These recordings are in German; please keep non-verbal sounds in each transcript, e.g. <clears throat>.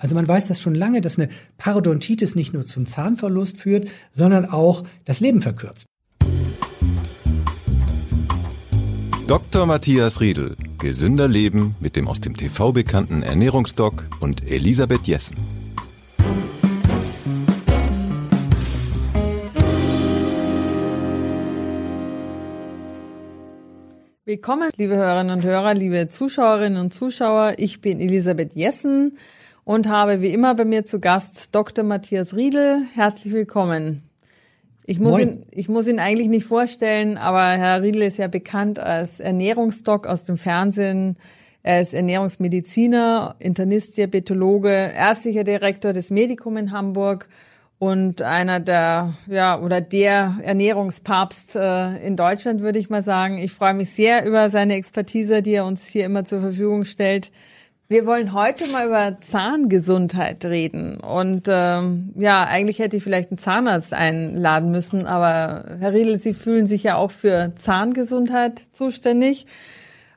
Also man weiß das schon lange, dass eine Parodontitis nicht nur zum Zahnverlust führt, sondern auch das Leben verkürzt. Dr. Matthias Riedel. Gesünder Leben mit dem aus dem TV bekannten Ernährungsdoc und Elisabeth Jessen. Willkommen, liebe Hörerinnen und Hörer, liebe Zuschauerinnen und Zuschauer. Ich bin Elisabeth Jessen und habe wie immer bei mir zu Gast Dr. Matthias Riedel. Herzlich willkommen. Ich muss, ihn, ich muss ihn eigentlich nicht vorstellen, aber Herr Riedel ist ja bekannt als Ernährungsdoc aus dem Fernsehen. Er ist Ernährungsmediziner, Internist, Diabetologe, ärztlicher Direktor des Medikum in Hamburg und einer der, ja, oder der Ernährungspapst äh, in Deutschland, würde ich mal sagen. Ich freue mich sehr über seine Expertise, die er uns hier immer zur Verfügung stellt. Wir wollen heute mal über Zahngesundheit reden. Und ähm, ja, eigentlich hätte ich vielleicht einen Zahnarzt einladen müssen, aber Herr Riedel, Sie fühlen sich ja auch für Zahngesundheit zuständig.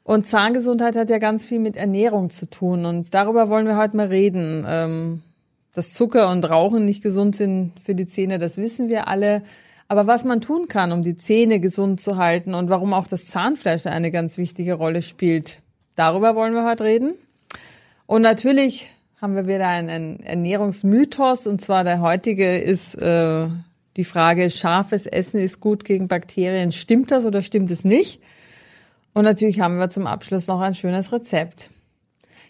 Und Zahngesundheit hat ja ganz viel mit Ernährung zu tun. Und darüber wollen wir heute mal reden. Ähm, dass Zucker und Rauchen nicht gesund sind für die Zähne, das wissen wir alle. Aber was man tun kann, um die Zähne gesund zu halten und warum auch das Zahnfleisch eine ganz wichtige Rolle spielt, darüber wollen wir heute reden. Und natürlich haben wir wieder einen Ernährungsmythos und zwar der heutige ist äh, die Frage, scharfes Essen ist gut gegen Bakterien. Stimmt das oder stimmt es nicht? Und natürlich haben wir zum Abschluss noch ein schönes Rezept.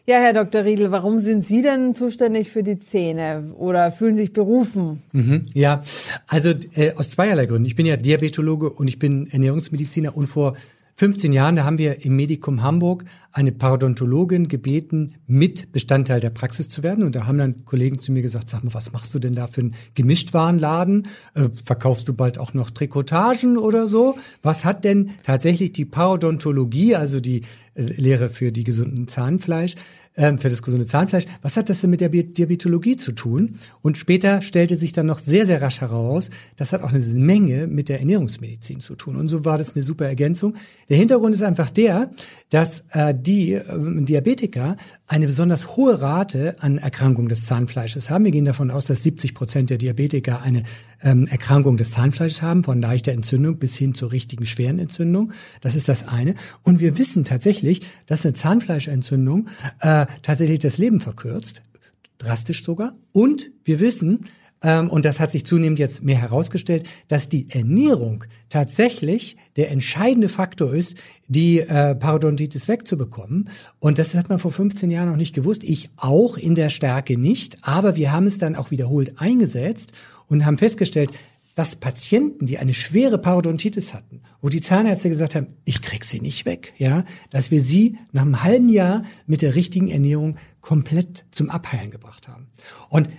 Ja, Herr Dr. Riedel, warum sind Sie denn zuständig für die Zähne oder fühlen sich berufen? Mhm, ja, also äh, aus zweierlei Gründen. Ich bin ja Diabetologe und ich bin Ernährungsmediziner und vor 15 Jahren, da haben wir im Medikum Hamburg eine Parodontologin gebeten, mit Bestandteil der Praxis zu werden. Und da haben dann Kollegen zu mir gesagt, sag mal, was machst du denn da für einen Gemischtwarenladen? Äh, verkaufst du bald auch noch Trikotagen oder so? Was hat denn tatsächlich die Parodontologie, also die Lehre für die gesunden Zahnfleisch, äh, für das gesunde Zahnfleisch, was hat das denn mit der Diabetologie zu tun? Und später stellte sich dann noch sehr, sehr rasch heraus, das hat auch eine Menge mit der Ernährungsmedizin zu tun. Und so war das eine super Ergänzung. Der Hintergrund ist einfach der, dass äh, die äh, Diabetiker eine besonders hohe Rate an Erkrankung des Zahnfleisches haben. Wir gehen davon aus, dass 70 Prozent der Diabetiker eine ähm, Erkrankung des Zahnfleisches haben, von leichter Entzündung bis hin zur richtigen schweren Entzündung. Das ist das eine. Und wir wissen tatsächlich, dass eine Zahnfleischentzündung äh, tatsächlich das Leben verkürzt, drastisch sogar. Und wir wissen, ähm, und das hat sich zunehmend jetzt mehr herausgestellt, dass die Ernährung tatsächlich der entscheidende Faktor ist, die äh, Parodontitis wegzubekommen. Und das hat man vor 15 Jahren noch nicht gewusst. Ich auch in der Stärke nicht. Aber wir haben es dann auch wiederholt eingesetzt und haben festgestellt, dass Patienten, die eine schwere Parodontitis hatten, wo die Zahnärzte gesagt haben, ich krieg sie nicht weg, ja, dass wir sie nach einem halben Jahr mit der richtigen Ernährung komplett zum Abheilen gebracht haben. Und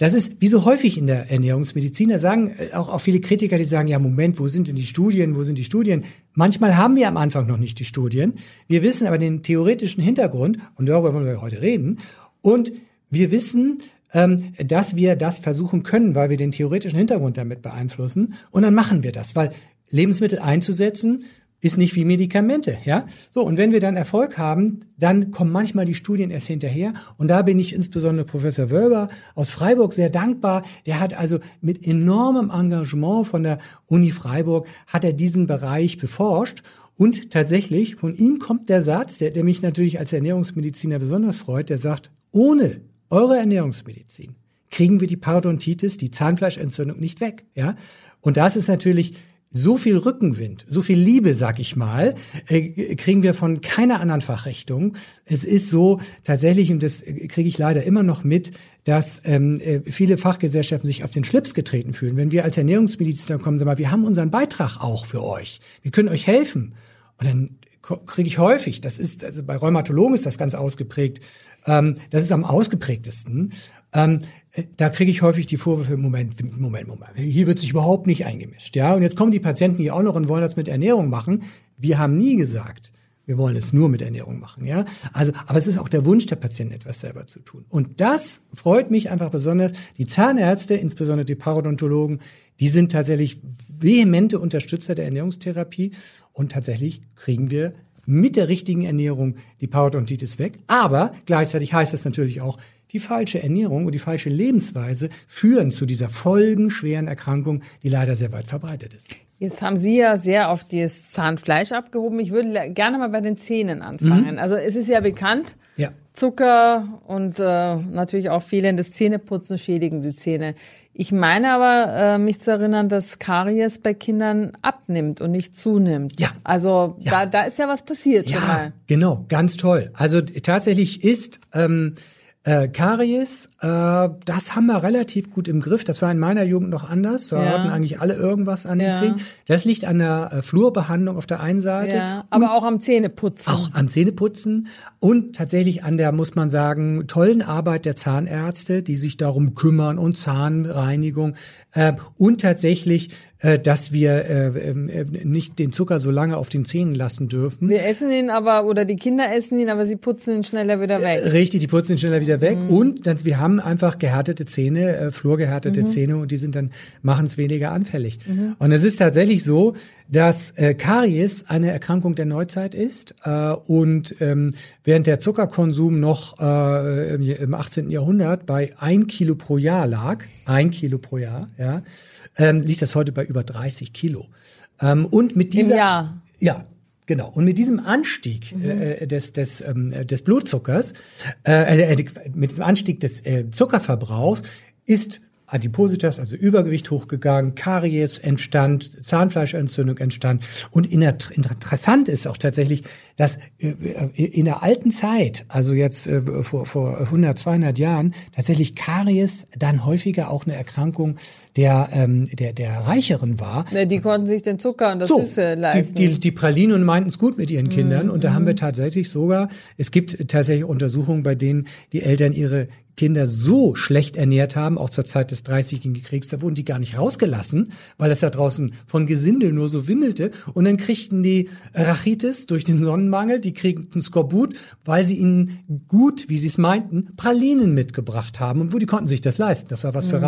das ist wie so häufig in der Ernährungsmedizin. Da sagen äh, auch, auch viele Kritiker, die sagen, ja, Moment, wo sind denn die Studien? Wo sind die Studien? Manchmal haben wir am Anfang noch nicht die Studien. Wir wissen aber den theoretischen Hintergrund und darüber wollen wir heute reden. Und wir wissen, ähm, dass wir das versuchen können, weil wir den theoretischen Hintergrund damit beeinflussen. Und dann machen wir das, weil Lebensmittel einzusetzen ist nicht wie Medikamente, ja? So, und wenn wir dann Erfolg haben, dann kommen manchmal die Studien erst hinterher. Und da bin ich insbesondere Professor Wölber aus Freiburg sehr dankbar. Der hat also mit enormem Engagement von der Uni Freiburg, hat er diesen Bereich beforscht. Und tatsächlich, von ihm kommt der Satz, der, der mich natürlich als Ernährungsmediziner besonders freut, der sagt, ohne eure Ernährungsmedizin kriegen wir die Parodontitis, die Zahnfleischentzündung nicht weg, ja? Und das ist natürlich so viel Rückenwind, so viel Liebe, sag ich mal, äh, kriegen wir von keiner anderen Fachrichtung. Es ist so tatsächlich, und das kriege ich leider immer noch mit, dass ähm, äh, viele Fachgesellschaften sich auf den Schlips getreten fühlen. Wenn wir als Ernährungsmediziner kommen, sagen wir, wir haben unseren Beitrag auch für euch. Wir können euch helfen. Und dann kriege ich häufig, das ist, also bei Rheumatologen ist das ganz ausgeprägt, ähm, das ist am ausgeprägtesten. Ähm, da kriege ich häufig die Vorwürfe, Moment, Moment, Moment, hier wird sich überhaupt nicht eingemischt. Ja, und jetzt kommen die Patienten hier auch noch und wollen das mit Ernährung machen. Wir haben nie gesagt, wir wollen es nur mit Ernährung machen, ja. Also, aber es ist auch der Wunsch der Patienten, etwas selber zu tun. Und das freut mich einfach besonders. Die Zahnärzte, insbesondere die Parodontologen, die sind tatsächlich vehemente Unterstützer der Ernährungstherapie und tatsächlich kriegen wir mit der richtigen Ernährung die Parodontitis weg. Aber gleichzeitig heißt das natürlich auch, die falsche Ernährung und die falsche Lebensweise führen zu dieser folgenschweren Erkrankung, die leider sehr weit verbreitet ist. Jetzt haben Sie ja sehr auf das Zahnfleisch abgehoben. Ich würde gerne mal bei den Zähnen anfangen. Mhm. Also es ist ja bekannt, ja. Zucker und äh, natürlich auch fehlendes Zähneputzen schädigen die Zähne. Ich meine aber, äh, mich zu erinnern, dass Karies bei Kindern abnimmt und nicht zunimmt. Ja. Also ja. Da, da ist ja was passiert ja, schon mal. Genau, ganz toll. Also tatsächlich ist ähm, äh, Karies, äh, das haben wir relativ gut im Griff. Das war in meiner Jugend noch anders. Da ja. hatten eigentlich alle irgendwas an den ja. Zähnen. Das liegt an der äh, Flurbehandlung auf der einen Seite. Ja, aber auch am Zähneputzen. Auch am Zähneputzen und tatsächlich an der, muss man sagen, tollen Arbeit der Zahnärzte, die sich darum kümmern und Zahnreinigung. Äh, und tatsächlich dass wir äh, äh, nicht den Zucker so lange auf den Zähnen lassen dürfen. Wir essen ihn aber, oder die Kinder essen ihn, aber sie putzen ihn schneller wieder weg. Richtig, die putzen ihn schneller wieder weg. Mhm. Und dann, wir haben einfach gehärtete Zähne, äh, flurgehärtete mhm. Zähne und die sind dann, machen es weniger anfällig. Mhm. Und es ist tatsächlich so, dass äh, Karies eine Erkrankung der Neuzeit ist äh, und ähm, während der Zuckerkonsum noch äh, im 18. Jahrhundert bei ein Kilo pro Jahr lag, ein Kilo pro Jahr, ja, ähm, liegt das heute bei über 30 Kilo. Ähm, und mit dieser, Im Jahr. Ja, Genau. Und mit diesem Anstieg mhm. äh, des, des, ähm, des Blutzuckers, äh, äh, mit dem Anstieg des äh, Zuckerverbrauchs ist Adipositas, also Übergewicht hochgegangen, Karies entstand, Zahnfleischentzündung entstand. Und interessant ist auch tatsächlich, dass äh, in der alten Zeit, also jetzt äh, vor, vor 100, 200 Jahren, tatsächlich Karies dann häufiger auch eine Erkrankung der, ähm, der, der Reicheren war. Ja, die konnten sich den Zucker und das so, Süße leisten. Die, die, die Pralinen meinten es gut mit ihren Kindern. Mm, und da mm. haben wir tatsächlich sogar, es gibt tatsächlich Untersuchungen, bei denen die Eltern ihre Kinder so schlecht ernährt haben, auch zur Zeit des Dreißigjährigen Kriegs, da wurden die gar nicht rausgelassen, weil es da draußen von Gesindel nur so wimmelte. Und dann kriegten die Rachitis durch den Sonnenmangel, die kriegten Skorbut, weil sie ihnen gut, wie sie es meinten, Pralinen mitgebracht haben. Und wo die konnten sich das leisten. Das war was für mhm.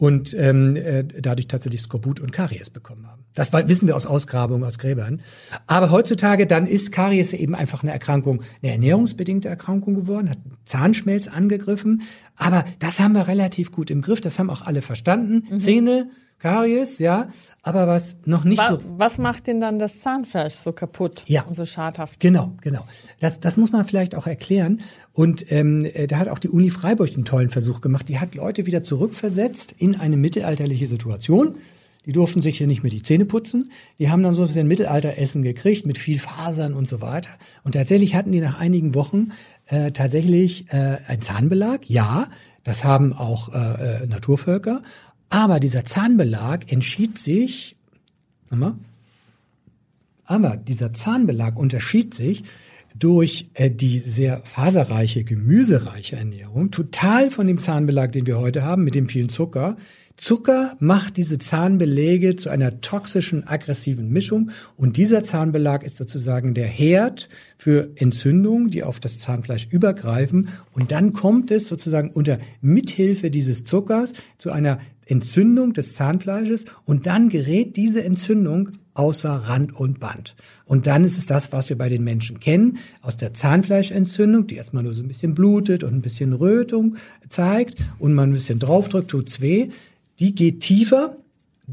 Und ähm, äh, dadurch tatsächlich Skorbut und Karies bekommen haben. Das wissen wir aus Ausgrabungen, aus Gräbern. Aber heutzutage dann ist Karies eben einfach eine Erkrankung, eine ernährungsbedingte Erkrankung geworden, hat Zahnschmelz angegriffen. Aber das haben wir relativ gut im Griff, das haben auch alle verstanden. Mhm. Zähne, Karies, ja, aber was noch nicht was, so. Was macht denn dann das Zahnfleisch so kaputt ja. und so schadhaft? Genau, genau. Das, das muss man vielleicht auch erklären. Und ähm, äh, da hat auch die Uni Freiburg einen tollen Versuch gemacht. Die hat Leute wieder zurückversetzt in eine mittelalterliche Situation. Die durften sich hier nicht mehr die Zähne putzen. Die haben dann so ein bisschen Mittelalteressen gekriegt mit viel Fasern und so weiter. Und tatsächlich hatten die nach einigen Wochen äh, tatsächlich äh, ein Zahnbelag. Ja, das haben auch äh, äh Naturvölker. Aber dieser Zahnbelag entschied sich, nochmal, aber dieser Zahnbelag unterschied sich durch äh, die sehr faserreiche, gemüsereiche Ernährung total von dem Zahnbelag, den wir heute haben, mit dem vielen Zucker, Zucker macht diese Zahnbeläge zu einer toxischen, aggressiven Mischung. Und dieser Zahnbelag ist sozusagen der Herd für Entzündungen, die auf das Zahnfleisch übergreifen. Und dann kommt es sozusagen unter Mithilfe dieses Zuckers zu einer Entzündung des Zahnfleisches. Und dann gerät diese Entzündung außer Rand und Band. Und dann ist es das, was wir bei den Menschen kennen, aus der Zahnfleischentzündung, die erstmal nur so ein bisschen blutet und ein bisschen Rötung zeigt und man ein bisschen draufdrückt, tut's weh die geht tiefer,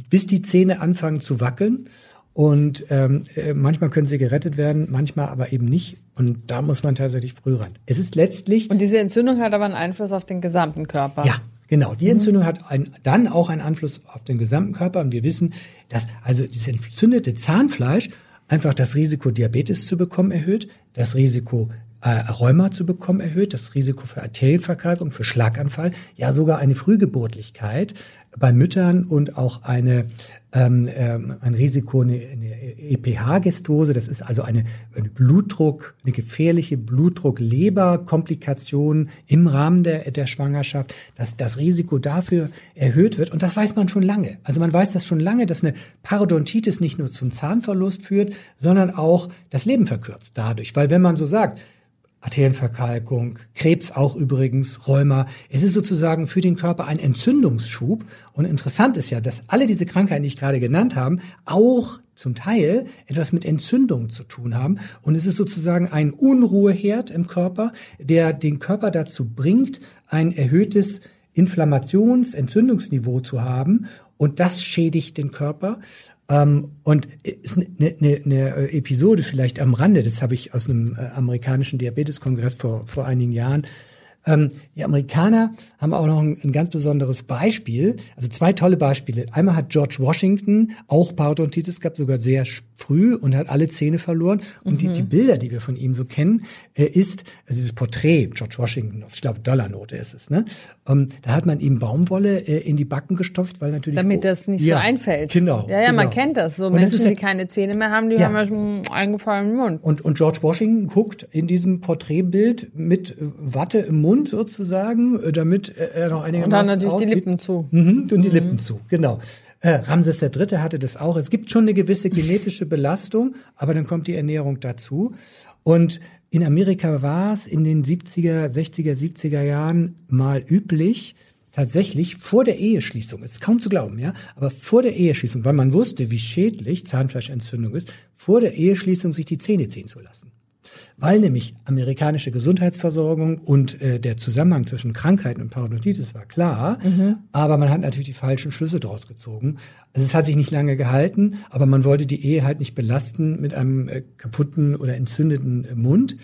bis die Zähne anfangen zu wackeln. Und ähm, äh, manchmal können sie gerettet werden, manchmal aber eben nicht. Und da muss man tatsächlich früh ran. Es ist letztlich. Und diese Entzündung hat aber einen Einfluss auf den gesamten Körper. Ja, genau. Die Entzündung mhm. hat ein, dann auch einen Einfluss auf den gesamten Körper. Und wir wissen, dass also dieses entzündete Zahnfleisch einfach das Risiko, Diabetes zu bekommen, erhöht, das Risiko äh, Rheuma zu bekommen erhöht, das Risiko für Arterienverkalkung, für Schlaganfall, ja sogar eine Frühgeburtlichkeit bei Müttern und auch eine, ähm, ähm, ein Risiko, eine, eine EPH-Gestose, das ist also eine, eine Blutdruck, eine gefährliche Blutdruck-Leber-Komplikation im Rahmen der, der Schwangerschaft, dass das Risiko dafür erhöht wird. Und das weiß man schon lange. Also man weiß das schon lange, dass eine Parodontitis nicht nur zum Zahnverlust führt, sondern auch das Leben verkürzt dadurch. Weil wenn man so sagt, Arterienverkalkung, Krebs auch übrigens, Rheuma. Es ist sozusagen für den Körper ein Entzündungsschub. Und interessant ist ja, dass alle diese Krankheiten, die ich gerade genannt habe, auch zum Teil etwas mit Entzündung zu tun haben. Und es ist sozusagen ein Unruheherd im Körper, der den Körper dazu bringt, ein erhöhtes Inflammations-, Entzündungsniveau zu haben. Und das schädigt den Körper. Ähm, und eine, eine, eine Episode vielleicht am Rande, das habe ich aus einem äh, amerikanischen Diabeteskongress vor, vor einigen Jahren ähm, die Amerikaner haben auch noch ein, ein, ganz besonderes Beispiel, also zwei tolle Beispiele. Einmal hat George Washington auch Parodontitis gehabt, sogar sehr früh und hat alle Zähne verloren. Und mhm. die, die, Bilder, die wir von ihm so kennen, äh, ist also dieses Porträt George Washington, ich glaube Dollarnote ist es. Ne? Ähm, da hat man ihm Baumwolle äh, in die Backen gestopft, weil natürlich damit das nicht ja, so einfällt. Genau. Ja, ja, genau. man kennt das. So und Menschen, das die keine Zähne mehr haben, die ja. haben einen eingefallenen Mund. Und, und George Washington guckt in diesem Porträtbild mit Watte im Mund sozusagen, äh, damit er noch einigermaßen Und dann natürlich aussieht. die Lippen zu. Mhm, und die mhm. Lippen zu, genau. Äh, Ramses III. hatte das auch. Es gibt schon eine gewisse genetische Belastung, aber dann kommt die Ernährung dazu. Und in Amerika war es in den 70er, 60er, 70er Jahren mal üblich, tatsächlich vor der Eheschließung, ist kaum zu glauben, ja, aber vor der Eheschließung, weil man wusste, wie schädlich Zahnfleischentzündung ist, vor der Eheschließung sich die Zähne ziehen zu lassen weil nämlich amerikanische Gesundheitsversorgung und äh, der Zusammenhang zwischen Krankheiten und Parodontitis war klar, mhm. aber man hat natürlich die falschen Schlüsse draus gezogen. Also es hat sich nicht lange gehalten, aber man wollte die Ehe halt nicht belasten mit einem äh, kaputten oder entzündeten äh, Mund.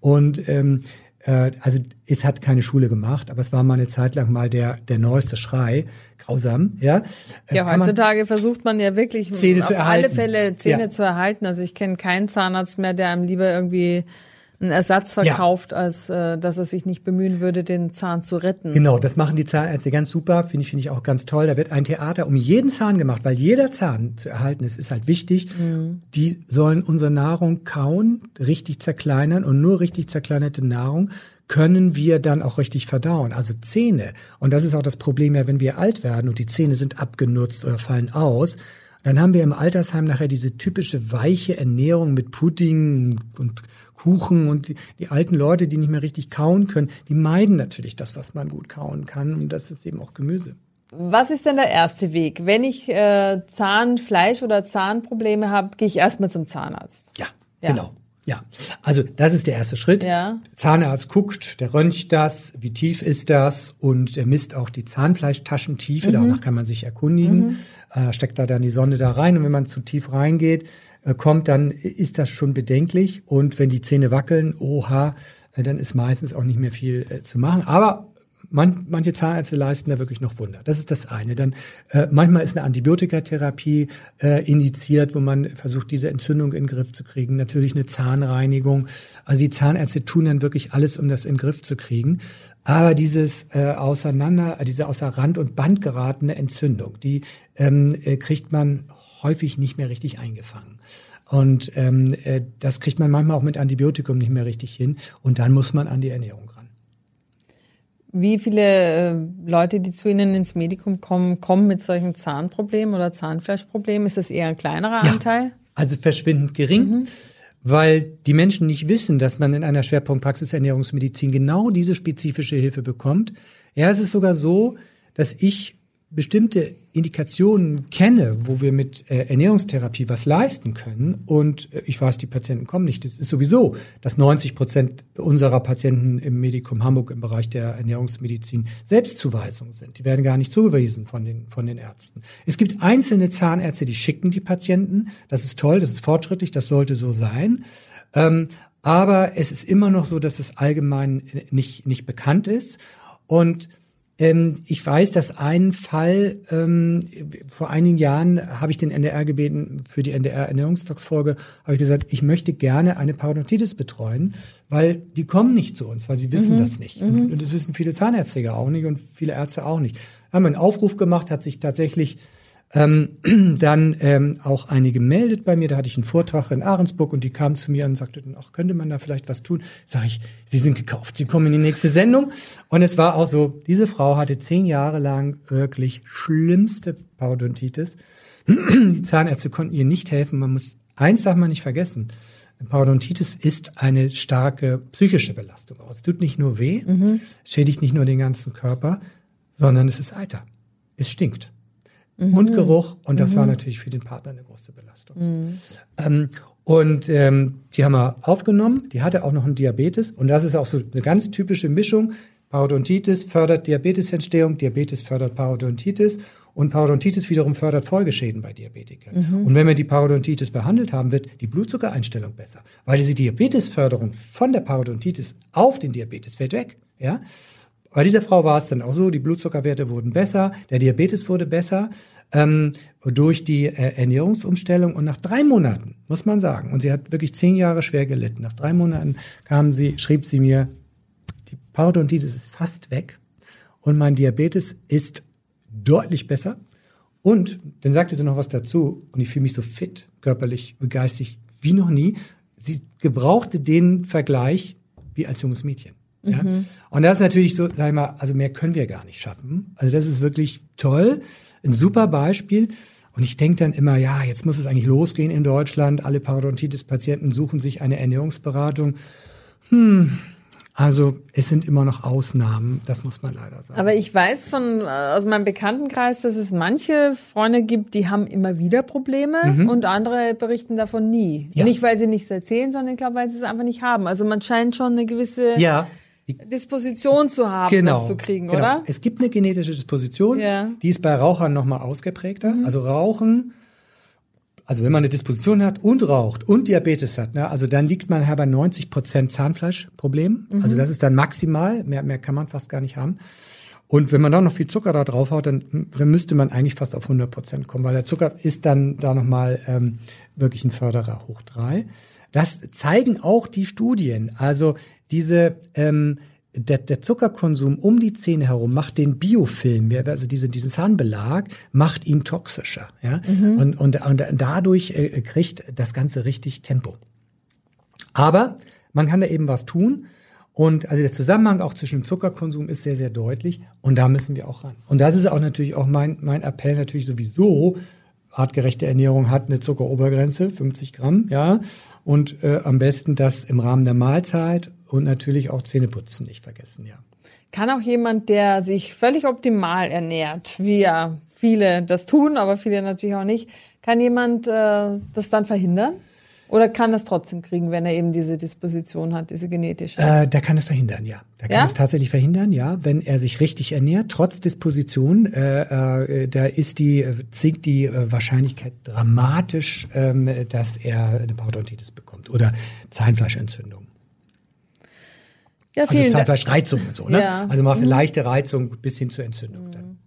Und ähm, äh, also es hat keine Schule gemacht, aber es war mal eine Zeit lang mal der, der neueste Schrei. Grausam, ja. Äh, ja, heutzutage versucht man ja wirklich Zähne auf alle Fälle Zähne ja. zu erhalten. Also ich kenne keinen Zahnarzt mehr, der einem lieber irgendwie einen Ersatz verkauft, ja. als äh, dass er sich nicht bemühen würde, den Zahn zu retten. Genau, das machen die Zahnärzte ganz super, finde ich, finde ich auch ganz toll. Da wird ein Theater um jeden Zahn gemacht, weil jeder Zahn zu erhalten ist, ist halt wichtig. Mhm. Die sollen unsere Nahrung kauen, richtig zerkleinern und nur richtig zerkleinerte Nahrung können wir dann auch richtig verdauen. Also Zähne. Und das ist auch das Problem ja, wenn wir alt werden und die Zähne sind abgenutzt oder fallen aus, dann haben wir im Altersheim nachher diese typische weiche Ernährung mit Pudding und Kuchen und die, die, alten Leute, die nicht mehr richtig kauen können, die meiden natürlich das, was man gut kauen kann und das ist eben auch Gemüse. Was ist denn der erste Weg? Wenn ich äh, Zahnfleisch oder Zahnprobleme habe, gehe ich erstmal zum Zahnarzt. Ja, ja, genau. Ja, also das ist der erste Schritt. Ja. Zahnarzt guckt, der röntgt das, wie tief ist das und der misst auch die Zahnfleischtaschentiefe, mhm. danach kann man sich erkundigen. Mhm. Äh, steckt da dann die Sonde da rein und wenn man zu tief reingeht, äh, kommt, dann ist das schon bedenklich und wenn die Zähne wackeln, oha, äh, dann ist meistens auch nicht mehr viel äh, zu machen. Aber man, manche Zahnärzte leisten da wirklich noch Wunder. Das ist das eine. Dann äh, manchmal ist eine Antibiotikatherapie äh, indiziert, wo man versucht, diese Entzündung in den Griff zu kriegen. Natürlich eine Zahnreinigung. Also die Zahnärzte tun dann wirklich alles, um das in den Griff zu kriegen. Aber dieses äh, auseinander, diese außer Rand und Band geratene Entzündung, die ähm, äh, kriegt man häufig nicht mehr richtig eingefangen. Und ähm, äh, das kriegt man manchmal auch mit Antibiotikum nicht mehr richtig hin. Und dann muss man an die Ernährung ran. Wie viele äh, Leute, die zu Ihnen ins Medikum kommen, kommen mit solchen Zahnproblemen oder Zahnfleischproblemen? Ist das eher ein kleinerer ja, Anteil? Also verschwindend gering. Mhm. Weil die Menschen nicht wissen, dass man in einer Schwerpunktpraxis Ernährungsmedizin genau diese spezifische Hilfe bekommt. Ja, es ist sogar so, dass ich bestimmte Indikationen kenne, wo wir mit äh, Ernährungstherapie was leisten können und äh, ich weiß, die Patienten kommen nicht. Das ist sowieso, dass 90 Prozent unserer Patienten im Medikum Hamburg im Bereich der Ernährungsmedizin Selbstzuweisungen sind. Die werden gar nicht zugewiesen von den, von den Ärzten. Es gibt einzelne Zahnärzte, die schicken die Patienten. Das ist toll, das ist fortschrittlich, das sollte so sein. Ähm, aber es ist immer noch so, dass es allgemein nicht, nicht bekannt ist. Und ich weiß, dass ein Fall, ähm, vor einigen Jahren habe ich den NDR gebeten, für die NDR-Ernährungstalks-Folge, habe ich gesagt, ich möchte gerne eine Parodontitis betreuen, weil die kommen nicht zu uns, weil sie wissen mhm. das nicht. Mhm. Und das wissen viele Zahnärzte auch nicht und viele Ärzte auch nicht. Da haben wir einen Aufruf gemacht, hat sich tatsächlich ähm, <clears throat> dann ähm, auch eine gemeldet bei mir. Da hatte ich einen Vortrag in Ahrensburg und die kam zu mir und sagte dann, ach, könnte man da vielleicht was tun? Sag ich, Sie sind gekauft, Sie kommen in die nächste Sendung. Und es war auch so, diese Frau hatte zehn Jahre lang wirklich schlimmste Parodontitis. <clears throat> Die Zahnärzte konnten ihr nicht helfen. Man muss, eins darf man nicht vergessen. Parodontitis ist eine starke psychische Belastung. Es tut nicht nur weh, mhm. schädigt nicht nur den ganzen Körper, sondern es ist Eiter. Es stinkt. Mhm. Und Geruch. Und das mhm. war natürlich für den Partner eine große Belastung. Mhm. Ähm, und ähm, die haben wir aufgenommen. Die hatte auch noch einen Diabetes. Und das ist auch so eine ganz typische Mischung. Parodontitis fördert Diabetesentstehung, Diabetes fördert Parodontitis und Parodontitis wiederum fördert Folgeschäden bei Diabetikern. Mhm. Und wenn wir die Parodontitis behandelt haben, wird die Blutzuckereinstellung besser, weil diese Diabetesförderung von der Parodontitis auf den Diabetes fällt weg. Ja? Bei dieser Frau war es dann auch so, die Blutzuckerwerte wurden besser, der Diabetes wurde besser ähm, durch die äh, Ernährungsumstellung. Und nach drei Monaten, muss man sagen, und sie hat wirklich zehn Jahre schwer gelitten, nach drei Monaten kam sie, schrieb sie mir, die Parodontitis ist fast weg und mein Diabetes ist deutlich besser. Und dann sagte sie noch was dazu und ich fühle mich so fit, körperlich, begeistert wie noch nie. Sie gebrauchte den Vergleich wie als junges Mädchen. Ja? Mhm. Und das ist natürlich so, sag ich mal, also mehr können wir gar nicht schaffen. Also das ist wirklich toll, ein super Beispiel. Und ich denke dann immer, ja, jetzt muss es eigentlich losgehen in Deutschland. Alle Parodontitis-Patienten suchen sich eine Ernährungsberatung. Hm, also es sind immer noch Ausnahmen, das muss man leider sagen. Aber ich weiß von aus meinem Bekanntenkreis, dass es manche Freunde gibt, die haben immer wieder Probleme mhm. und andere berichten davon nie. Ja. Nicht, weil sie nichts erzählen, sondern ich glaube, weil sie es einfach nicht haben. Also man scheint schon eine gewisse ja. Disposition zu haben, genau, das zu kriegen, genau. oder? Es gibt eine genetische Disposition, ja. die ist bei Rauchern nochmal ausgeprägter. Mhm. Also Rauchen also wenn man eine Disposition hat und raucht und Diabetes hat, ne, also dann liegt man bei 90 Prozent Zahnfleischproblem. Mhm. Also das ist dann maximal, mehr, mehr kann man fast gar nicht haben. Und wenn man da noch viel Zucker da drauf haut, dann, dann müsste man eigentlich fast auf 100 Prozent kommen, weil der Zucker ist dann da nochmal ähm, wirklich ein Förderer hoch drei. Das zeigen auch die Studien. Also diese ähm, der, der Zuckerkonsum um die Zähne herum macht den Biofilm, also diese, diesen Zahnbelag, macht ihn toxischer. Ja? Mhm. Und, und, und dadurch äh, kriegt das Ganze richtig Tempo. Aber man kann da eben was tun. Und also der Zusammenhang auch zwischen dem Zuckerkonsum ist sehr, sehr deutlich. Und da müssen wir auch ran. Und das ist auch natürlich auch mein, mein Appell natürlich sowieso. Artgerechte Ernährung hat eine Zuckerobergrenze, 50 Gramm, ja. Und äh, am besten das im Rahmen der Mahlzeit und natürlich auch Zähneputzen nicht vergessen, ja. Kann auch jemand, der sich völlig optimal ernährt, wie ja viele das tun, aber viele natürlich auch nicht, kann jemand äh, das dann verhindern? Oder kann das trotzdem kriegen, wenn er eben diese Disposition hat, diese genetische? Äh, der kann es verhindern, ja. Der kann ja? es tatsächlich verhindern, ja, wenn er sich richtig ernährt, trotz Disposition, äh, äh, da ist die, sinkt die äh, Wahrscheinlichkeit dramatisch, ähm, dass er eine Parodontitis bekommt oder Zahnfleischentzündung. Ja, also Zahnfleischreizung und so, ne? Ja. Also man macht eine mhm. leichte Reizung bis hin zur Entzündung mhm. dann.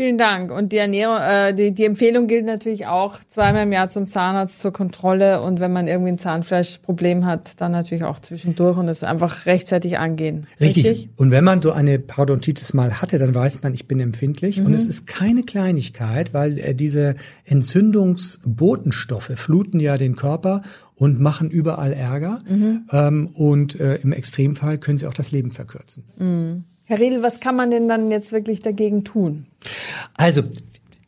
Vielen Dank. Und die Ernährung, äh, die, die Empfehlung gilt natürlich auch zweimal im Jahr zum Zahnarzt zur Kontrolle und wenn man irgendwie ein Zahnfleischproblem hat, dann natürlich auch zwischendurch und es einfach rechtzeitig angehen. Richtig. Richtig. Und wenn man so eine Parodontitis mal hatte, dann weiß man, ich bin empfindlich mhm. und es ist keine Kleinigkeit, weil äh, diese Entzündungsbotenstoffe fluten ja den Körper und machen überall Ärger. Mhm. Ähm, und äh, im Extremfall können sie auch das Leben verkürzen. Mhm. Herr Riedel, was kann man denn dann jetzt wirklich dagegen tun? Also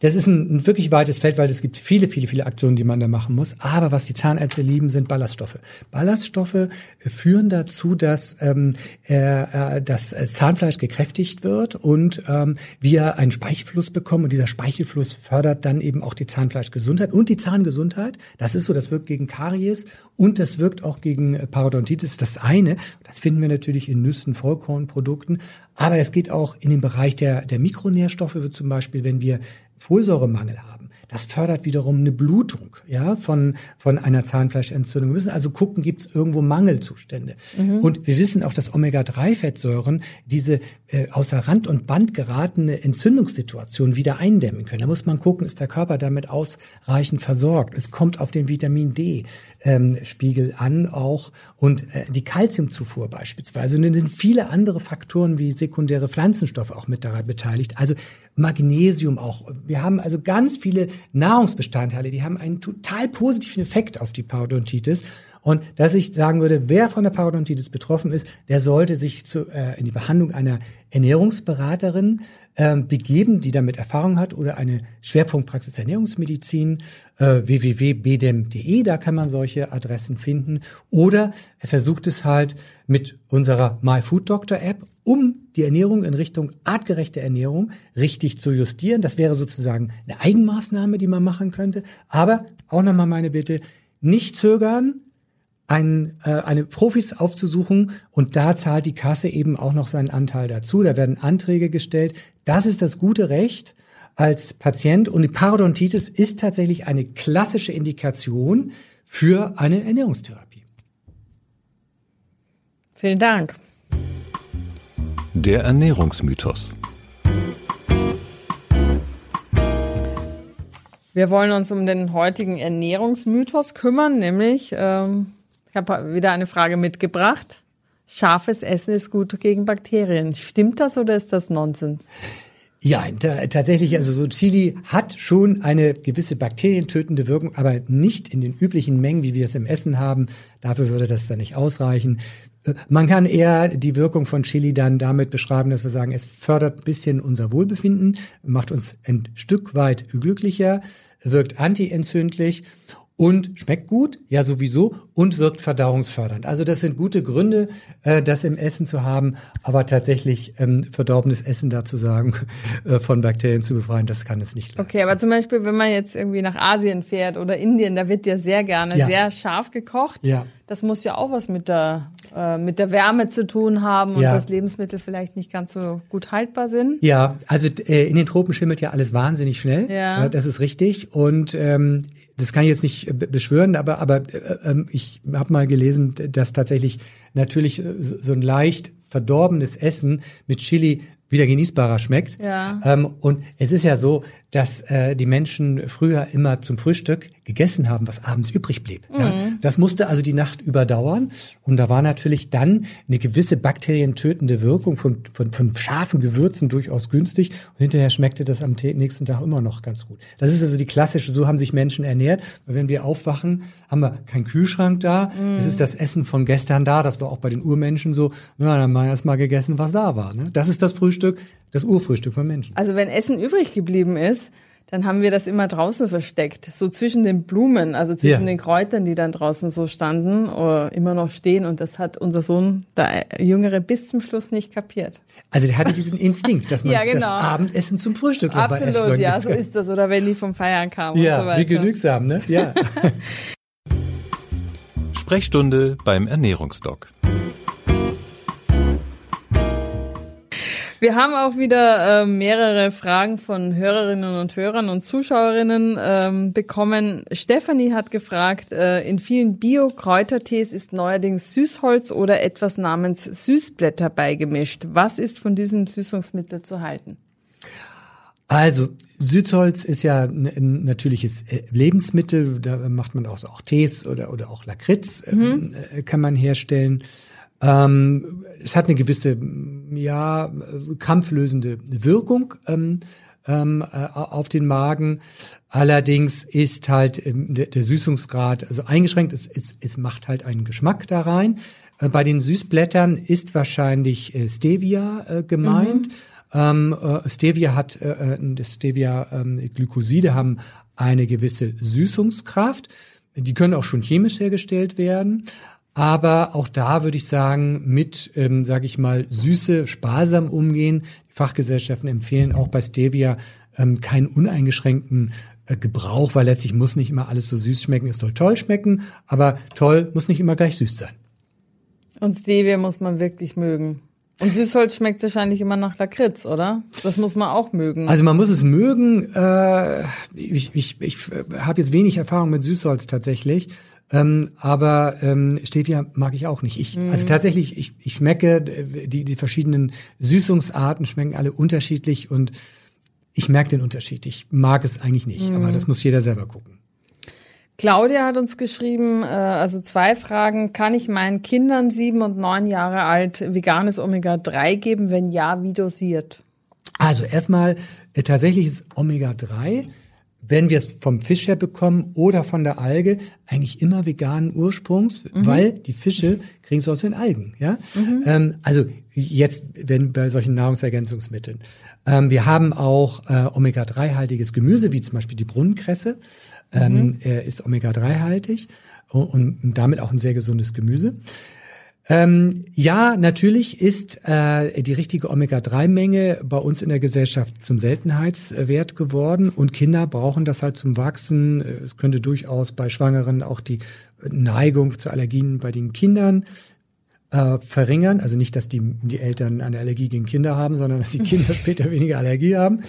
das ist ein, ein, wirklich weites Feld, weil es gibt viele, viele, viele Aktionen, die man da machen muss. Aber was die Zahnärzte lieben, sind Ballaststoffe. Ballaststoffe äh, führen dazu, dass ähm, äh, äh das Zahnfleisch gekräftigt wird und ähm, wir einen Speichelfluss bekommen. Und dieser Speichelfluss fördert dann eben auch die Zahnfleischgesundheit und die Zahngesundheit. Das ist so, das wirkt gegen Karies und das wirkt auch gegen Parodontitis. Das eine, das finden wir natürlich in Nüssen, Vollkornprodukten. Aber es geht auch in den Bereich der, der Mikronährstoffe, zum Beispiel, wenn wir Folsäuremangel haben. Das fördert wiederum eine Blutung ja, von, von einer Zahnfleischentzündung. Wir müssen also gucken, gibt es irgendwo Mangelzustände. Mhm. Und wir wissen auch, dass Omega-3-Fettsäuren diese äh, außer Rand und Band geratene Entzündungssituation wieder eindämmen können. Da muss man gucken, ist der Körper damit ausreichend versorgt. Es kommt auf den Vitamin D ähm, Spiegel an auch und äh, die Kalziumzufuhr beispielsweise. Und dann sind viele andere Faktoren wie sekundäre Pflanzenstoffe auch mit daran beteiligt. Also Magnesium auch. Wir haben also ganz viele Nahrungsbestandteile, die haben einen total positiven Effekt auf die Parodontitis. Und dass ich sagen würde, wer von der Parodontitis betroffen ist, der sollte sich zu, äh, in die Behandlung einer Ernährungsberaterin äh, begeben, die damit Erfahrung hat oder eine Schwerpunktpraxis Ernährungsmedizin, äh, www.bdem.de, da kann man solche Adressen finden. Oder er versucht es halt mit unserer My Food Doctor App, um die Ernährung in Richtung artgerechte Ernährung richtig zu justieren. Das wäre sozusagen eine Eigenmaßnahme, die man machen könnte. Aber auch nochmal meine Bitte, nicht zögern, ein, äh, eine Profis aufzusuchen und da zahlt die Kasse eben auch noch seinen Anteil dazu. Da werden Anträge gestellt. Das ist das gute Recht als Patient und die Parodontitis ist tatsächlich eine klassische Indikation für eine Ernährungstherapie. Vielen Dank. Der Ernährungsmythos. Wir wollen uns um den heutigen Ernährungsmythos kümmern, nämlich ähm, ich habe wieder eine Frage mitgebracht. Scharfes Essen ist gut gegen Bakterien. Stimmt das oder ist das Nonsens? Ja, tatsächlich, also so Chili hat schon eine gewisse bakterientötende Wirkung, aber nicht in den üblichen Mengen, wie wir es im Essen haben. Dafür würde das dann nicht ausreichen. Äh, man kann eher die Wirkung von Chili dann damit beschreiben, dass wir sagen, es fördert ein bisschen unser Wohlbefinden, macht uns ein Stück weit glücklicher, wirkt antientzündlich und schmeckt gut, ja sowieso, und wirkt verdauungsfördernd. Also das sind gute Gründe, äh, das im Essen zu haben, aber tatsächlich ähm, verdorbenes Essen dazu sagen, <laughs> äh, von Bakterien zu befreien, das kann es nicht. Leisten. Okay, aber zum Beispiel, wenn man jetzt irgendwie nach Asien fährt oder Indien, da wird ja sehr gerne ja. sehr scharf gekocht. Ja. Das muss ja auch was mit der äh, mit der Wärme zu tun haben und ja. dass Lebensmittel vielleicht nicht ganz so gut haltbar sind. Ja, also äh, in den Tropen schimmelt ja alles wahnsinnig schnell. Ja. Das ist richtig. Und ähm, das kann ich jetzt nicht beschwören, aber, aber äh, ähm, ich habe mal gelesen, dass tatsächlich natürlich äh, so ein leicht verdorbenes Essen mit Chili wieder genießbarer schmeckt. Ja. Ähm, und es ist ja so, dass äh, die Menschen früher immer zum Frühstück gegessen haben, was abends übrig blieb. Mhm. Ja? Das musste also die Nacht überdauern. Und da war natürlich dann eine gewisse bakterientötende Wirkung von, von, von scharfen Gewürzen durchaus günstig. Und hinterher schmeckte das am nächsten Tag immer noch ganz gut. Das ist also die klassische, so haben sich Menschen ernährt. Weil wenn wir aufwachen, haben wir keinen Kühlschrank da. Mhm. Es ist das Essen von gestern da. Das war auch bei den Urmenschen so. Ja, dann haben wir erst mal gegessen, was da war. Ne? Das ist das Frühstück, das Urfrühstück von Menschen. Also wenn Essen übrig geblieben ist, dann haben wir das immer draußen versteckt, so zwischen den Blumen, also zwischen ja. den Kräutern, die dann draußen so standen oder immer noch stehen. Und das hat unser Sohn, der Jüngere, bis zum Schluss nicht kapiert. Also der hatte diesen Instinkt, dass man <laughs> ja, genau. das Abendessen zum Frühstück Absolut, ja, so ist das. Oder wenn die vom Feiern kamen ja, und so weiter. wie genügsam, ne? Ja. <laughs> Sprechstunde beim Ernährungsdoc. Wir haben auch wieder äh, mehrere Fragen von Hörerinnen und Hörern und Zuschauerinnen ähm, bekommen. Stefanie hat gefragt, äh, in vielen Bio-Kräutertees ist neuerdings Süßholz oder etwas namens Süßblätter beigemischt. Was ist von diesem Süßungsmittel zu halten? Also Süßholz ist ja ein natürliches äh, Lebensmittel. Da macht man auch, auch Tees oder, oder auch Lakritz ähm, mhm. äh, kann man herstellen. Ähm, es hat eine gewisse, ja, krampflösende Wirkung. Ähm, ähm, äh, auf den Magen. Allerdings ist halt ähm, der, der, Süßungsgrad also eingeschränkt. Es, es, es macht halt einen Geschmack da rein. Äh, bei den Süßblättern ist wahrscheinlich äh, Stevia äh, gemeint. Mhm. Ähm, äh, Stevia hat, äh, äh Stevia ähm, Glykoside haben eine gewisse Süßungskraft. Die können auch schon chemisch hergestellt werden. Aber auch da würde ich sagen, mit, ähm, sage ich mal, Süße sparsam umgehen. Die Fachgesellschaften empfehlen auch bei Stevia ähm, keinen uneingeschränkten äh, Gebrauch, weil letztlich muss nicht immer alles so süß schmecken. Es soll toll schmecken, aber toll muss nicht immer gleich süß sein. Und Stevia muss man wirklich mögen. Und Süßholz schmeckt wahrscheinlich immer nach Lakritz, oder? Das muss man auch mögen. Also man muss es mögen. Äh, ich ich, ich habe jetzt wenig Erfahrung mit Süßholz tatsächlich. Ähm, aber ähm, Stevia mag ich auch nicht. Ich, mm. Also tatsächlich, ich, ich schmecke, die, die verschiedenen Süßungsarten schmecken alle unterschiedlich und ich merke den Unterschied. Ich mag es eigentlich nicht, mm. aber mhm. das muss jeder selber gucken. Claudia hat uns geschrieben, äh, also zwei Fragen. Kann ich meinen Kindern sieben und neun Jahre alt veganes Omega-3 geben? Wenn ja, wie dosiert? Also erstmal, äh, tatsächlich ist Omega-3 wenn wir es vom Fisch her bekommen oder von der Alge, eigentlich immer veganen Ursprungs, mhm. weil die Fische kriegen es aus den Algen. Ja, mhm. ähm, also jetzt wenn bei solchen Nahrungsergänzungsmitteln. Ähm, wir haben auch äh, Omega-3-haltiges Gemüse, wie zum Beispiel die Brunnenkresse, ähm, mhm. äh, ist Omega-3-haltig und, und damit auch ein sehr gesundes Gemüse. Ähm, ja, natürlich ist äh, die richtige Omega-3-Menge bei uns in der Gesellschaft zum Seltenheitswert geworden und Kinder brauchen das halt zum Wachsen. Es könnte durchaus bei Schwangeren auch die Neigung zu Allergien bei den Kindern äh, verringern. Also nicht, dass die, die Eltern eine Allergie gegen Kinder haben, sondern dass die Kinder <laughs> später weniger Allergie haben.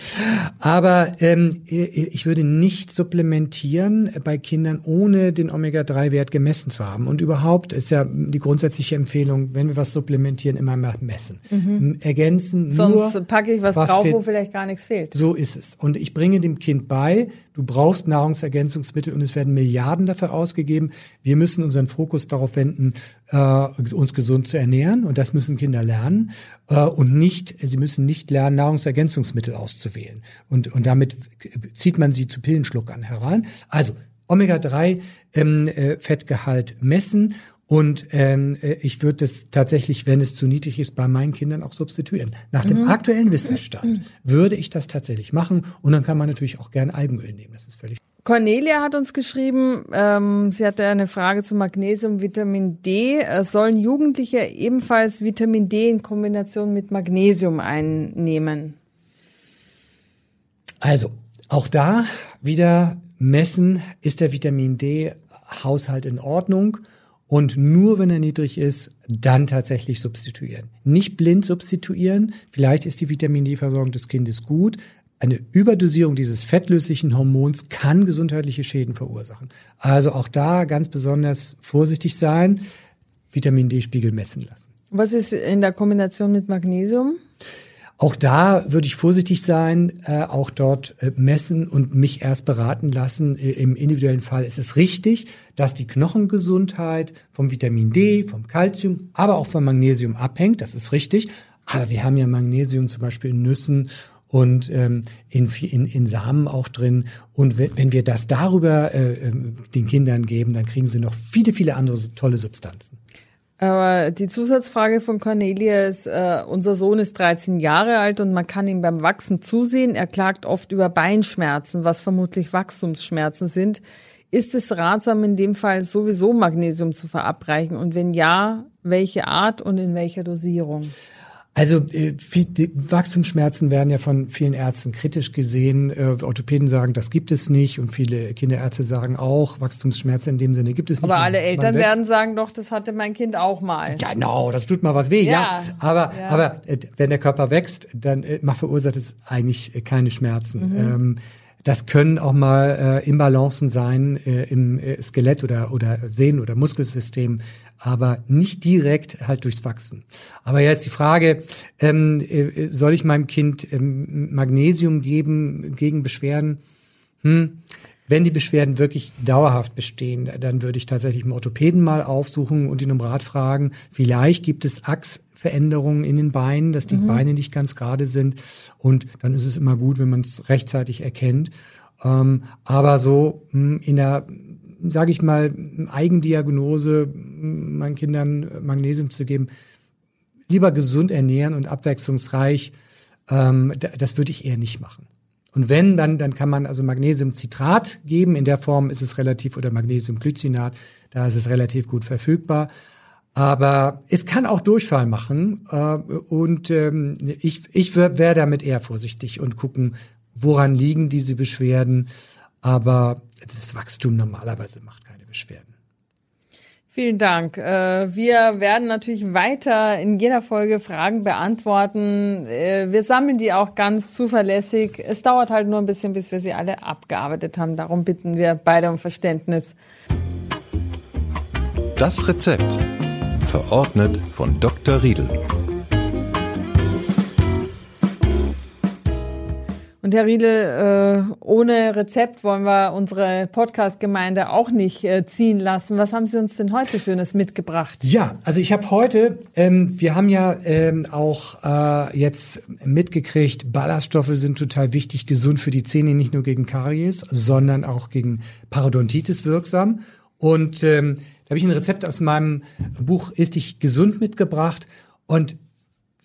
Aber ähm, ich würde nicht supplementieren bei Kindern, ohne den Omega-3-Wert gemessen zu haben. Und überhaupt ist ja die grundsätzliche Empfehlung, wenn wir was supplementieren, immer mal messen. Mhm. Ergänzen. Sonst nur, packe ich was, was drauf, wo vielleicht gar nichts fehlt. So ist es. Und ich bringe dem Kind bei, du brauchst Nahrungsergänzungsmittel und es werden Milliarden dafür ausgegeben. Wir müssen unseren Fokus darauf wenden, äh, uns gesund zu ernähren und das müssen Kinder lernen äh, und nicht, sie müssen nicht lernen, Nahrungsergänzungsmittel auszuwählen und, und damit zieht man sie zu Pillenschluckern heran. Also Omega-3 ähm, äh, messen und ähm, äh, ich würde es tatsächlich, wenn es zu niedrig ist, bei meinen Kindern auch substituieren. Nach dem mhm. aktuellen Wissensstand würde ich das tatsächlich machen. Und dann kann man natürlich auch gerne Algenöl nehmen. Das ist völlig. Cornelia hat uns geschrieben, ähm, sie hatte eine Frage zu Magnesium, Vitamin D. Äh, sollen Jugendliche ebenfalls Vitamin D in Kombination mit Magnesium einnehmen? Also, auch da wieder messen, ist der Vitamin D-Haushalt in Ordnung? Und nur wenn er niedrig ist, dann tatsächlich substituieren. Nicht blind substituieren. Vielleicht ist die Vitamin D-Versorgung des Kindes gut. Eine Überdosierung dieses fettlöslichen Hormons kann gesundheitliche Schäden verursachen. Also auch da ganz besonders vorsichtig sein, Vitamin D-Spiegel messen lassen. Was ist in der Kombination mit Magnesium? Auch da würde ich vorsichtig sein, äh, auch dort äh, messen und mich erst beraten lassen. Äh, Im individuellen Fall ist es richtig, dass die Knochengesundheit vom Vitamin D, vom Kalzium, aber auch vom Magnesium abhängt. Das ist richtig. Aber wir haben ja Magnesium zum Beispiel in Nüssen und ähm, in, in, in Samen auch drin. Und wenn, wenn wir das darüber äh, ähm, den Kindern geben, dann kriegen sie noch viele, viele andere tolle Substanzen. Aber die Zusatzfrage von Cornelia ist, äh, unser Sohn ist 13 Jahre alt und man kann ihm beim Wachsen zusehen. Er klagt oft über Beinschmerzen, was vermutlich Wachstumsschmerzen sind. Ist es ratsam, in dem Fall sowieso Magnesium zu verabreichen? Und wenn ja, welche Art und in welcher Dosierung? Also äh, viel, Wachstumsschmerzen werden ja von vielen Ärzten kritisch gesehen. Äh, Orthopäden sagen, das gibt es nicht und viele Kinderärzte sagen auch, Wachstumsschmerzen in dem Sinne gibt es nicht. Aber alle Eltern werden sagen, doch, das hatte mein Kind auch mal. Genau, das tut mal was weh, ja. ja. Aber, ja. aber äh, wenn der Körper wächst, dann äh, verursacht es eigentlich äh, keine Schmerzen. Mhm. Ähm, das können auch mal äh, Imbalancen sein äh, im äh, Skelett oder, oder Sehnen- oder Muskelsystem, aber nicht direkt halt durchs Wachsen. Aber jetzt die Frage, ähm, äh, soll ich meinem Kind ähm, Magnesium geben gegen Beschwerden? Hm. Wenn die Beschwerden wirklich dauerhaft bestehen, dann würde ich tatsächlich einen Orthopäden mal aufsuchen und ihn um Rat fragen. Vielleicht gibt es Achsveränderungen in den Beinen, dass die mhm. Beine nicht ganz gerade sind. Und dann ist es immer gut, wenn man es rechtzeitig erkennt. Ähm, aber so mh, hm, in der, sage ich mal, Eigendiagnose hm, meinen Kindern Magnesium zu geben, lieber gesund ernähren und abwechslungsreich, ähm, das würde ich eher nicht machen. Und wenn, dann, dann kann man also Magnesiumcitrat geben. In der Form ist es relativ, oder Magnesiumglycinat, da ist es relativ gut verfügbar. Aber es kann auch Durchfall machen. Äh, und ähm, ich, ich wäre damit eher vorsichtig und gucken, woran liegen diese Beschwerden. Aber das Wachstum normalerweise macht keine Beschwerden. Vielen Dank. Äh, wir werden natürlich weiter in jeder Folge Fragen beantworten. Äh, wir sammeln die auch ganz zuverlässig. Es dauert halt nur ein bisschen, bis wir sie alle abgearbeitet haben. Darum bitten wir beide um Verständnis. Das Rezept. Verordnet von Dr. Riedel. Und Herr Riedel, äh, ohne Rezept wollen wir unsere Podcast-Gemeinde auch nicht äh, ziehen lassen. Was haben Sie uns denn heute Schönes mitgebracht? Ja, also ich habe heute, ähm, wir haben ja ähm, auch äh, jetzt mitgekriegt, Ballaststoffe sind total wichtig, gesund für die Zähne, nicht nur gegen Karies, sondern auch gegen Parodontitis wirksam. Und ähm, da habe ich ein Rezept aus meinem Buch Ist dich gesund mitgebracht. Und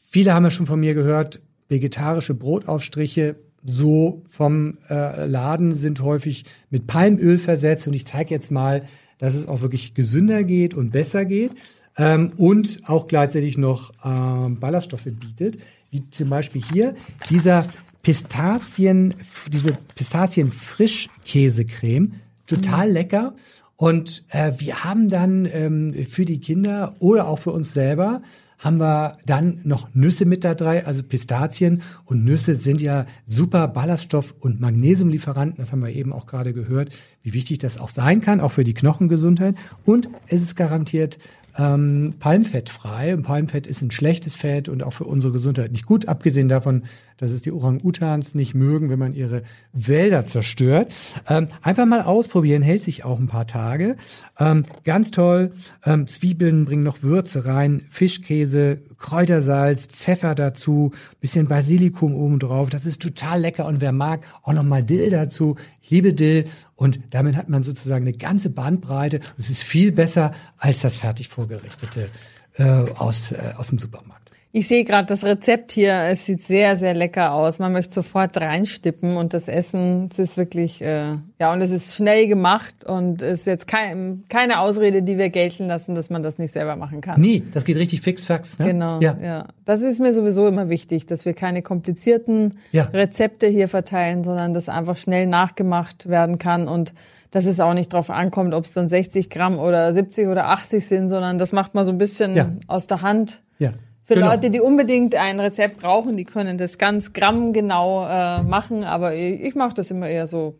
viele haben ja schon von mir gehört, vegetarische Brotaufstriche so vom äh, Laden sind häufig mit Palmöl versetzt und ich zeige jetzt mal, dass es auch wirklich gesünder geht und besser geht ähm, und auch gleichzeitig noch ähm, Ballaststoffe bietet, wie zum Beispiel hier dieser Pistazien, diese Pistazien-Frischkäsecreme, total lecker. Und äh, wir haben dann ähm, für die Kinder oder auch für uns selber haben wir dann noch Nüsse mit da drei, also Pistazien. Und Nüsse sind ja super Ballaststoff- und Magnesiumlieferanten. Das haben wir eben auch gerade gehört, wie wichtig das auch sein kann, auch für die Knochengesundheit. Und es ist garantiert ähm, palmfettfrei. Und Palmfett ist ein schlechtes Fett und auch für unsere Gesundheit nicht gut, abgesehen davon, dass es die Orang-Utans nicht mögen, wenn man ihre Wälder zerstört. Ähm, einfach mal ausprobieren, hält sich auch ein paar Tage. Ähm, ganz toll. Ähm, Zwiebeln bringen noch Würze rein, Fischkäse, Kräutersalz, Pfeffer dazu, bisschen Basilikum oben drauf. Das ist total lecker und wer mag, auch noch mal Dill dazu. Ich liebe Dill und damit hat man sozusagen eine ganze Bandbreite. Es ist viel besser als das fertig vorgerichtete äh, aus, äh, aus dem Supermarkt. Ich sehe gerade das Rezept hier. Es sieht sehr, sehr lecker aus. Man möchte sofort reinstippen und das Essen, es ist wirklich, äh, ja, und es ist schnell gemacht und ist jetzt kein, keine Ausrede, die wir gelten lassen, dass man das nicht selber machen kann. Nee, das geht richtig fix, fax. Ne? Genau, ja. ja. Das ist mir sowieso immer wichtig, dass wir keine komplizierten ja. Rezepte hier verteilen, sondern dass einfach schnell nachgemacht werden kann und dass es auch nicht drauf ankommt, ob es dann 60 Gramm oder 70 oder 80 sind, sondern das macht man so ein bisschen ja. aus der Hand. Ja. Für genau. Leute, die unbedingt ein Rezept brauchen, die können das ganz grammgenau äh, machen, aber ich, ich mache das immer eher so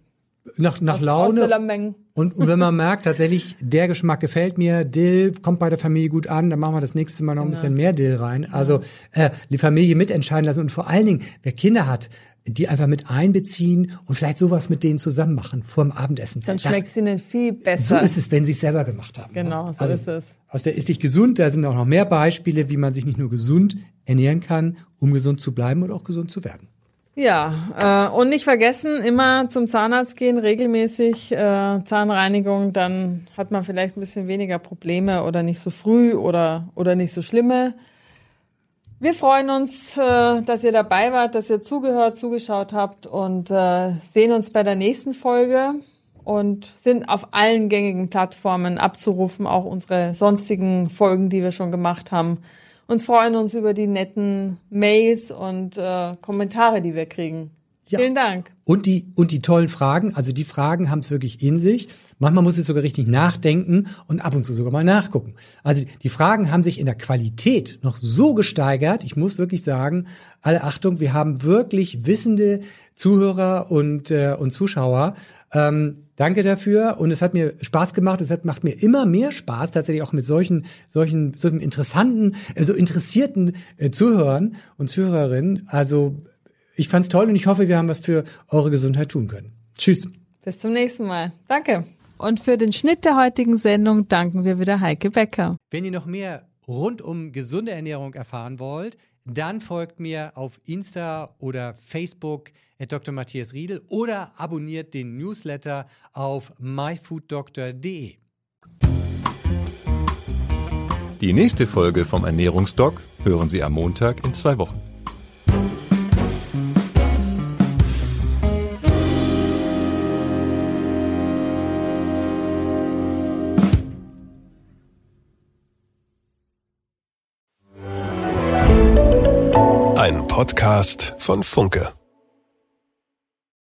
nach, nach aus, Laune. Aus und, und wenn man merkt, tatsächlich, der Geschmack gefällt mir, Dill kommt bei der Familie gut an, dann machen wir das nächste Mal noch ein genau. bisschen mehr Dill rein. Also äh, die Familie mitentscheiden lassen und vor allen Dingen, wer Kinder hat, die einfach mit einbeziehen und vielleicht sowas mit denen zusammen machen vor dem Abendessen. Dann schmeckt es ihnen viel besser. So ist es, wenn sie es selber gemacht haben. Genau, so also ist es. Aus der Ist dich gesund, da sind auch noch mehr Beispiele, wie man sich nicht nur gesund ernähren kann, um gesund zu bleiben und auch gesund zu werden. Ja, äh, und nicht vergessen, immer zum Zahnarzt gehen, regelmäßig äh, Zahnreinigung, dann hat man vielleicht ein bisschen weniger Probleme oder nicht so früh oder, oder nicht so schlimme wir freuen uns, äh, dass ihr dabei wart, dass ihr zugehört, zugeschaut habt und äh, sehen uns bei der nächsten Folge und sind auf allen gängigen Plattformen abzurufen, auch unsere sonstigen Folgen, die wir schon gemacht haben und freuen uns über die netten Mails und äh, Kommentare, die wir kriegen. Ja. Vielen Dank. Und die, und die tollen Fragen, also die Fragen haben es wirklich in sich. Manchmal muss es sogar richtig nachdenken und ab und zu sogar mal nachgucken. Also die Fragen haben sich in der Qualität noch so gesteigert. Ich muss wirklich sagen, alle Achtung, wir haben wirklich wissende Zuhörer und, äh, und Zuschauer. Ähm, danke dafür und es hat mir Spaß gemacht. Es hat, macht mir immer mehr Spaß, tatsächlich auch mit solchen, solchen, solchen interessanten, äh, so interessierten äh, Zuhörern und Zuhörerinnen. Also ich fand's toll und ich hoffe, wir haben was für eure Gesundheit tun können. Tschüss. Bis zum nächsten Mal. Danke. Und für den Schnitt der heutigen Sendung danken wir wieder Heike Becker. Wenn ihr noch mehr rund um gesunde Ernährung erfahren wollt, dann folgt mir auf Insta oder Facebook at Dr. Matthias Riedel oder abonniert den Newsletter auf myfooddoctor.de. Die nächste Folge vom Ernährungsdoc hören Sie am Montag in zwei Wochen. Podcast von Funke.